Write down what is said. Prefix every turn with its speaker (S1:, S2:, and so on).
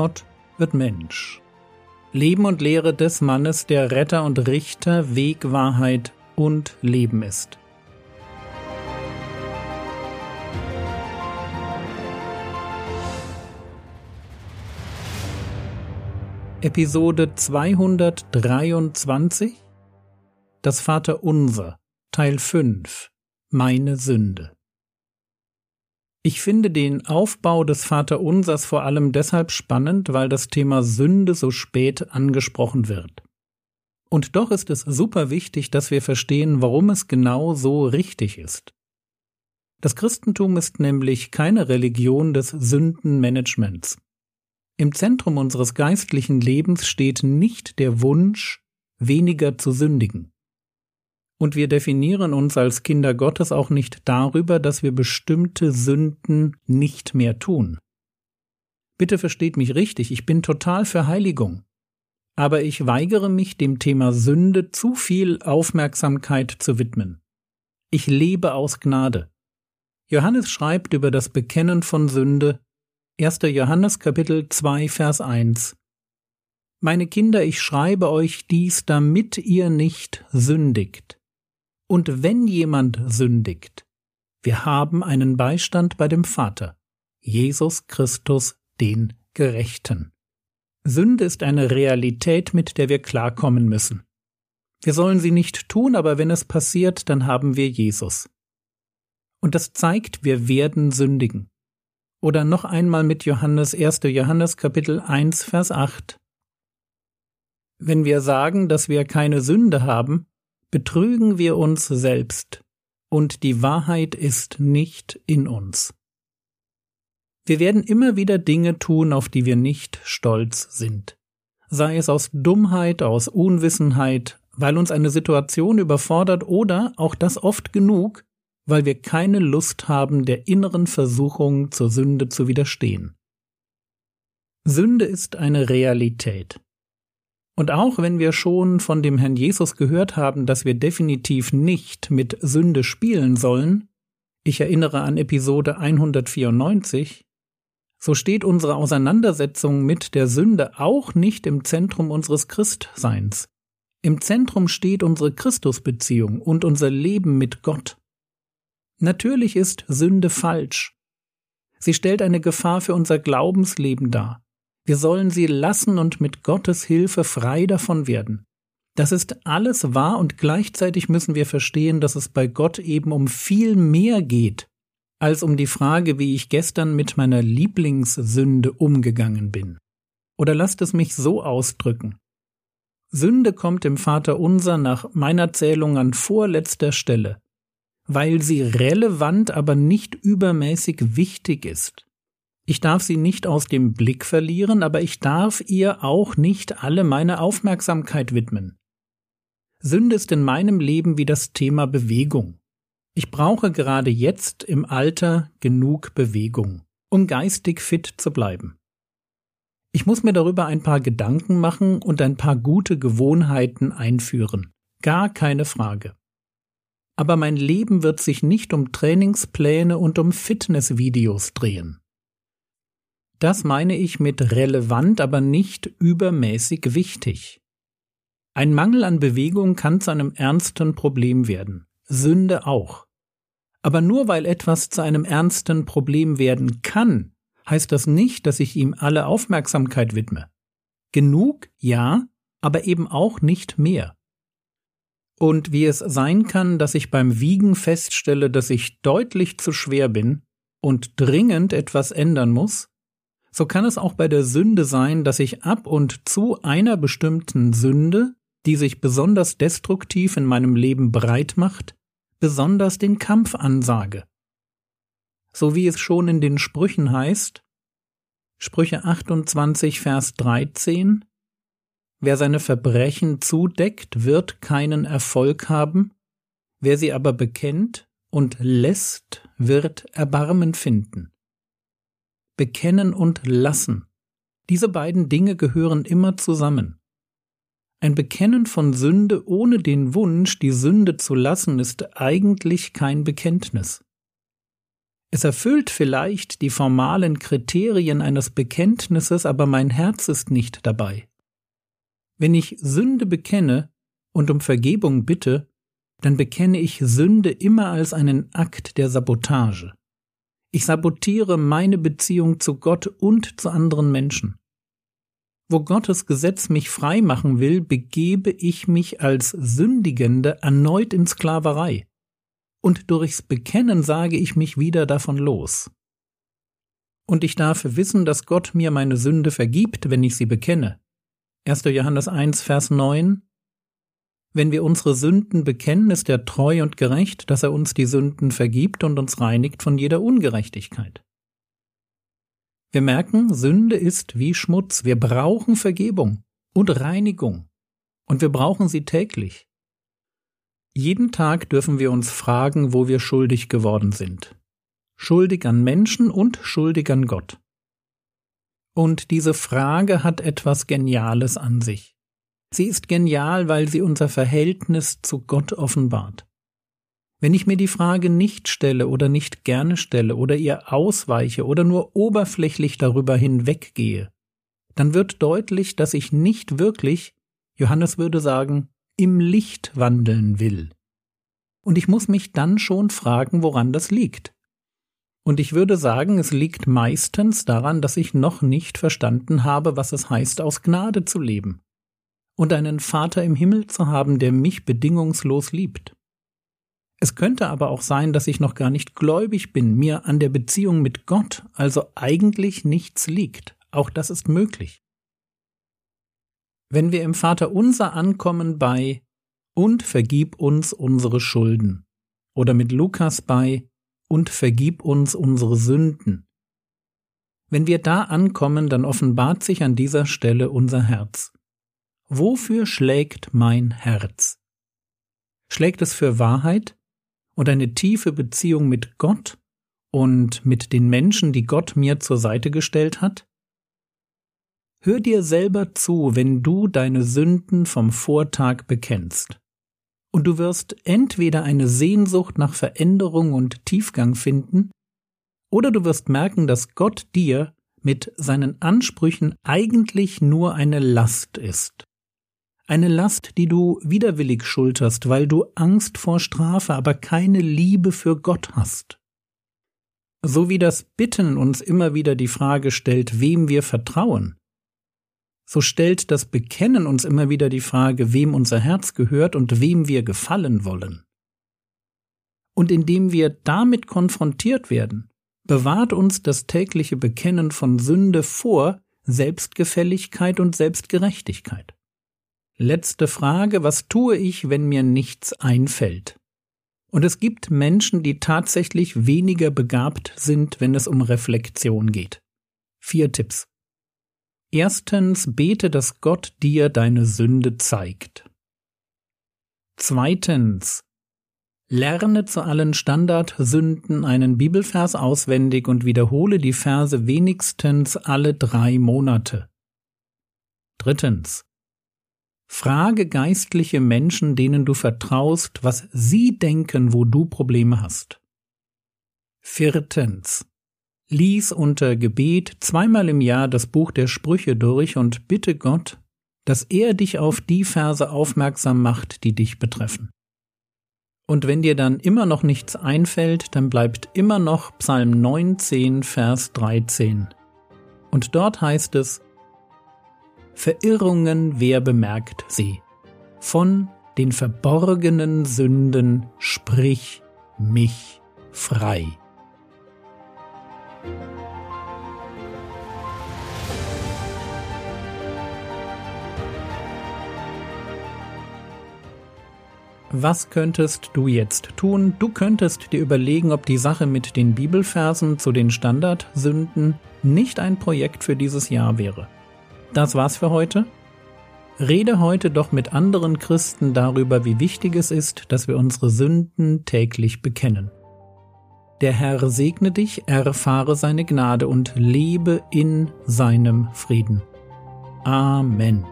S1: Gott wird Mensch. Leben und Lehre des Mannes, der Retter und Richter, Weg, Wahrheit und Leben ist. Episode 223 Das Vaterunser Teil 5 Meine Sünde ich finde den Aufbau des Vaterunsers vor allem deshalb spannend, weil das Thema Sünde so spät angesprochen wird. Und doch ist es super wichtig, dass wir verstehen, warum es genau so richtig ist. Das Christentum ist nämlich keine Religion des Sündenmanagements. Im Zentrum unseres geistlichen Lebens steht nicht der Wunsch, weniger zu sündigen. Und wir definieren uns als Kinder Gottes auch nicht darüber, dass wir bestimmte Sünden nicht mehr tun. Bitte versteht mich richtig, ich bin total für Heiligung. Aber ich weigere mich, dem Thema Sünde zu viel Aufmerksamkeit zu widmen. Ich lebe aus Gnade. Johannes schreibt über das Bekennen von Sünde 1. Johannes Kapitel 2 Vers 1 Meine Kinder, ich schreibe euch dies, damit ihr nicht sündigt. Und wenn jemand sündigt, wir haben einen Beistand bei dem Vater, Jesus Christus, den Gerechten. Sünde ist eine Realität, mit der wir klarkommen müssen. Wir sollen sie nicht tun, aber wenn es passiert, dann haben wir Jesus. Und das zeigt, wir werden sündigen. Oder noch einmal mit Johannes 1. Johannes Kapitel 1 Vers 8. Wenn wir sagen, dass wir keine Sünde haben, betrügen wir uns selbst, und die Wahrheit ist nicht in uns. Wir werden immer wieder Dinge tun, auf die wir nicht stolz sind. Sei es aus Dummheit, aus Unwissenheit, weil uns eine Situation überfordert oder auch das oft genug, weil wir keine Lust haben, der inneren Versuchung zur Sünde zu widerstehen. Sünde ist eine Realität. Und auch wenn wir schon von dem Herrn Jesus gehört haben, dass wir definitiv nicht mit Sünde spielen sollen, ich erinnere an Episode 194, so steht unsere Auseinandersetzung mit der Sünde auch nicht im Zentrum unseres Christseins. Im Zentrum steht unsere Christusbeziehung und unser Leben mit Gott. Natürlich ist Sünde falsch. Sie stellt eine Gefahr für unser Glaubensleben dar. Wir sollen sie lassen und mit Gottes Hilfe frei davon werden. Das ist alles wahr und gleichzeitig müssen wir verstehen, dass es bei Gott eben um viel mehr geht, als um die Frage, wie ich gestern mit meiner Lieblingssünde umgegangen bin. Oder lasst es mich so ausdrücken. Sünde kommt im Vater unser nach meiner Zählung an vorletzter Stelle, weil sie relevant, aber nicht übermäßig wichtig ist. Ich darf sie nicht aus dem Blick verlieren, aber ich darf ihr auch nicht alle meine Aufmerksamkeit widmen. Sünde ist in meinem Leben wie das Thema Bewegung. Ich brauche gerade jetzt im Alter genug Bewegung, um geistig fit zu bleiben. Ich muss mir darüber ein paar Gedanken machen und ein paar gute Gewohnheiten einführen. Gar keine Frage. Aber mein Leben wird sich nicht um Trainingspläne und um Fitnessvideos drehen. Das meine ich mit relevant, aber nicht übermäßig wichtig. Ein Mangel an Bewegung kann zu einem ernsten Problem werden. Sünde auch. Aber nur weil etwas zu einem ernsten Problem werden kann, heißt das nicht, dass ich ihm alle Aufmerksamkeit widme. Genug, ja, aber eben auch nicht mehr. Und wie es sein kann, dass ich beim Wiegen feststelle, dass ich deutlich zu schwer bin und dringend etwas ändern muss, so kann es auch bei der Sünde sein, dass ich ab und zu einer bestimmten Sünde, die sich besonders destruktiv in meinem Leben breit macht, besonders den Kampf ansage. So wie es schon in den Sprüchen heißt, Sprüche 28, Vers 13, Wer seine Verbrechen zudeckt, wird keinen Erfolg haben, wer sie aber bekennt und lässt, wird Erbarmen finden bekennen und lassen. Diese beiden Dinge gehören immer zusammen. Ein Bekennen von Sünde ohne den Wunsch, die Sünde zu lassen, ist eigentlich kein Bekenntnis. Es erfüllt vielleicht die formalen Kriterien eines Bekenntnisses, aber mein Herz ist nicht dabei. Wenn ich Sünde bekenne und um Vergebung bitte, dann bekenne ich Sünde immer als einen Akt der Sabotage. Ich sabotiere meine Beziehung zu Gott und zu anderen Menschen. Wo Gottes Gesetz mich frei machen will, begebe ich mich als Sündigende erneut in Sklaverei und durchs Bekennen sage ich mich wieder davon los. Und ich darf wissen, dass Gott mir meine Sünde vergibt, wenn ich sie bekenne. 1. Johannes 1, Vers 9 Wenn wir unsere Sünden bekennen, ist er treu und gerecht, dass er uns die Sünden vergibt und uns reinigt von jeder Ungerechtigkeit. Wir merken, Sünde ist wie Schmutz, wir brauchen Vergebung und Reinigung, und wir brauchen sie täglich. Jeden Tag dürfen wir uns fragen, wo wir schuldig geworden sind. Schuldig an Menschen und schuldig an Gott. Und diese Frage hat etwas Geniales an sich. Sie ist genial, weil sie unser Verhältnis zu Gott offenbart. Wenn ich mir die Frage nicht stelle oder nicht gerne stelle oder ihr ausweiche oder nur oberflächlich darüber hinweggehe, dann wird deutlich, dass ich nicht wirklich, Johannes würde sagen, im Licht wandeln will. Und ich muss mich dann schon fragen, woran das liegt. Und ich würde sagen, es liegt meistens daran, dass ich noch nicht verstanden habe, was es heißt, aus Gnade zu leben und einen Vater im Himmel zu haben, der mich bedingungslos liebt. Es könnte aber auch sein, dass ich noch gar nicht gläubig bin, mir an der Beziehung mit Gott also eigentlich nichts liegt. Auch das ist möglich. Wenn wir im Vater unser ankommen bei und vergib uns unsere Schulden oder mit Lukas bei und vergib uns unsere Sünden. Wenn wir da ankommen, dann offenbart sich an dieser Stelle unser Herz. Wofür schlägt mein Herz? Schlägt es für Wahrheit und eine tiefe Beziehung mit Gott und mit den Menschen, die Gott mir zur Seite gestellt hat? Hör dir selber zu, wenn du deine Sünden vom Vortag bekennst. Und du wirst entweder eine Sehnsucht nach Veränderung und Tiefgang finden, oder du wirst merken, dass Gott dir mit seinen Ansprüchen eigentlich nur eine Last ist. Eine Last, die du widerwillig schulterst, weil du Angst vor Strafe, aber keine Liebe für Gott hast. So wie das Bitten uns immer wieder die Frage stellt, wem wir vertrauen, so stellt das Bekennen uns immer wieder die Frage, wem unser Herz gehört und wem wir gefallen wollen. Und indem wir damit konfrontiert werden, bewahrt uns das tägliche Bekennen von Sünde vor Selbstgefälligkeit und Selbstgerechtigkeit. Letzte Frage, was tue ich, wenn mir nichts einfällt? Und es gibt Menschen, die tatsächlich weniger begabt sind, wenn es um Reflexion geht. Vier Tipps. Erstens bete, dass Gott dir deine Sünde zeigt. Zweitens lerne zu allen Standardsünden einen Bibelvers auswendig und wiederhole die Verse wenigstens alle drei Monate. Drittens Frage geistliche Menschen, denen du vertraust, was sie denken, wo du Probleme hast. Viertens Lies unter Gebet zweimal im Jahr das Buch der Sprüche durch und bitte Gott, dass er dich auf die Verse aufmerksam macht, die dich betreffen. Und wenn dir dann immer noch nichts einfällt, dann bleibt immer noch Psalm 19, Vers 13. Und dort heißt es, Verirrungen wer bemerkt sie? Von den verborgenen Sünden sprich mich frei. Was könntest du jetzt tun? Du könntest dir überlegen, ob die Sache mit den Bibelversen zu den Standardsünden nicht ein Projekt für dieses Jahr wäre. Das war's für heute. Rede heute doch mit anderen Christen darüber, wie wichtig es ist, dass wir unsere Sünden täglich bekennen. Der Herr segne dich, erfahre seine Gnade und lebe in seinem Frieden. Amen.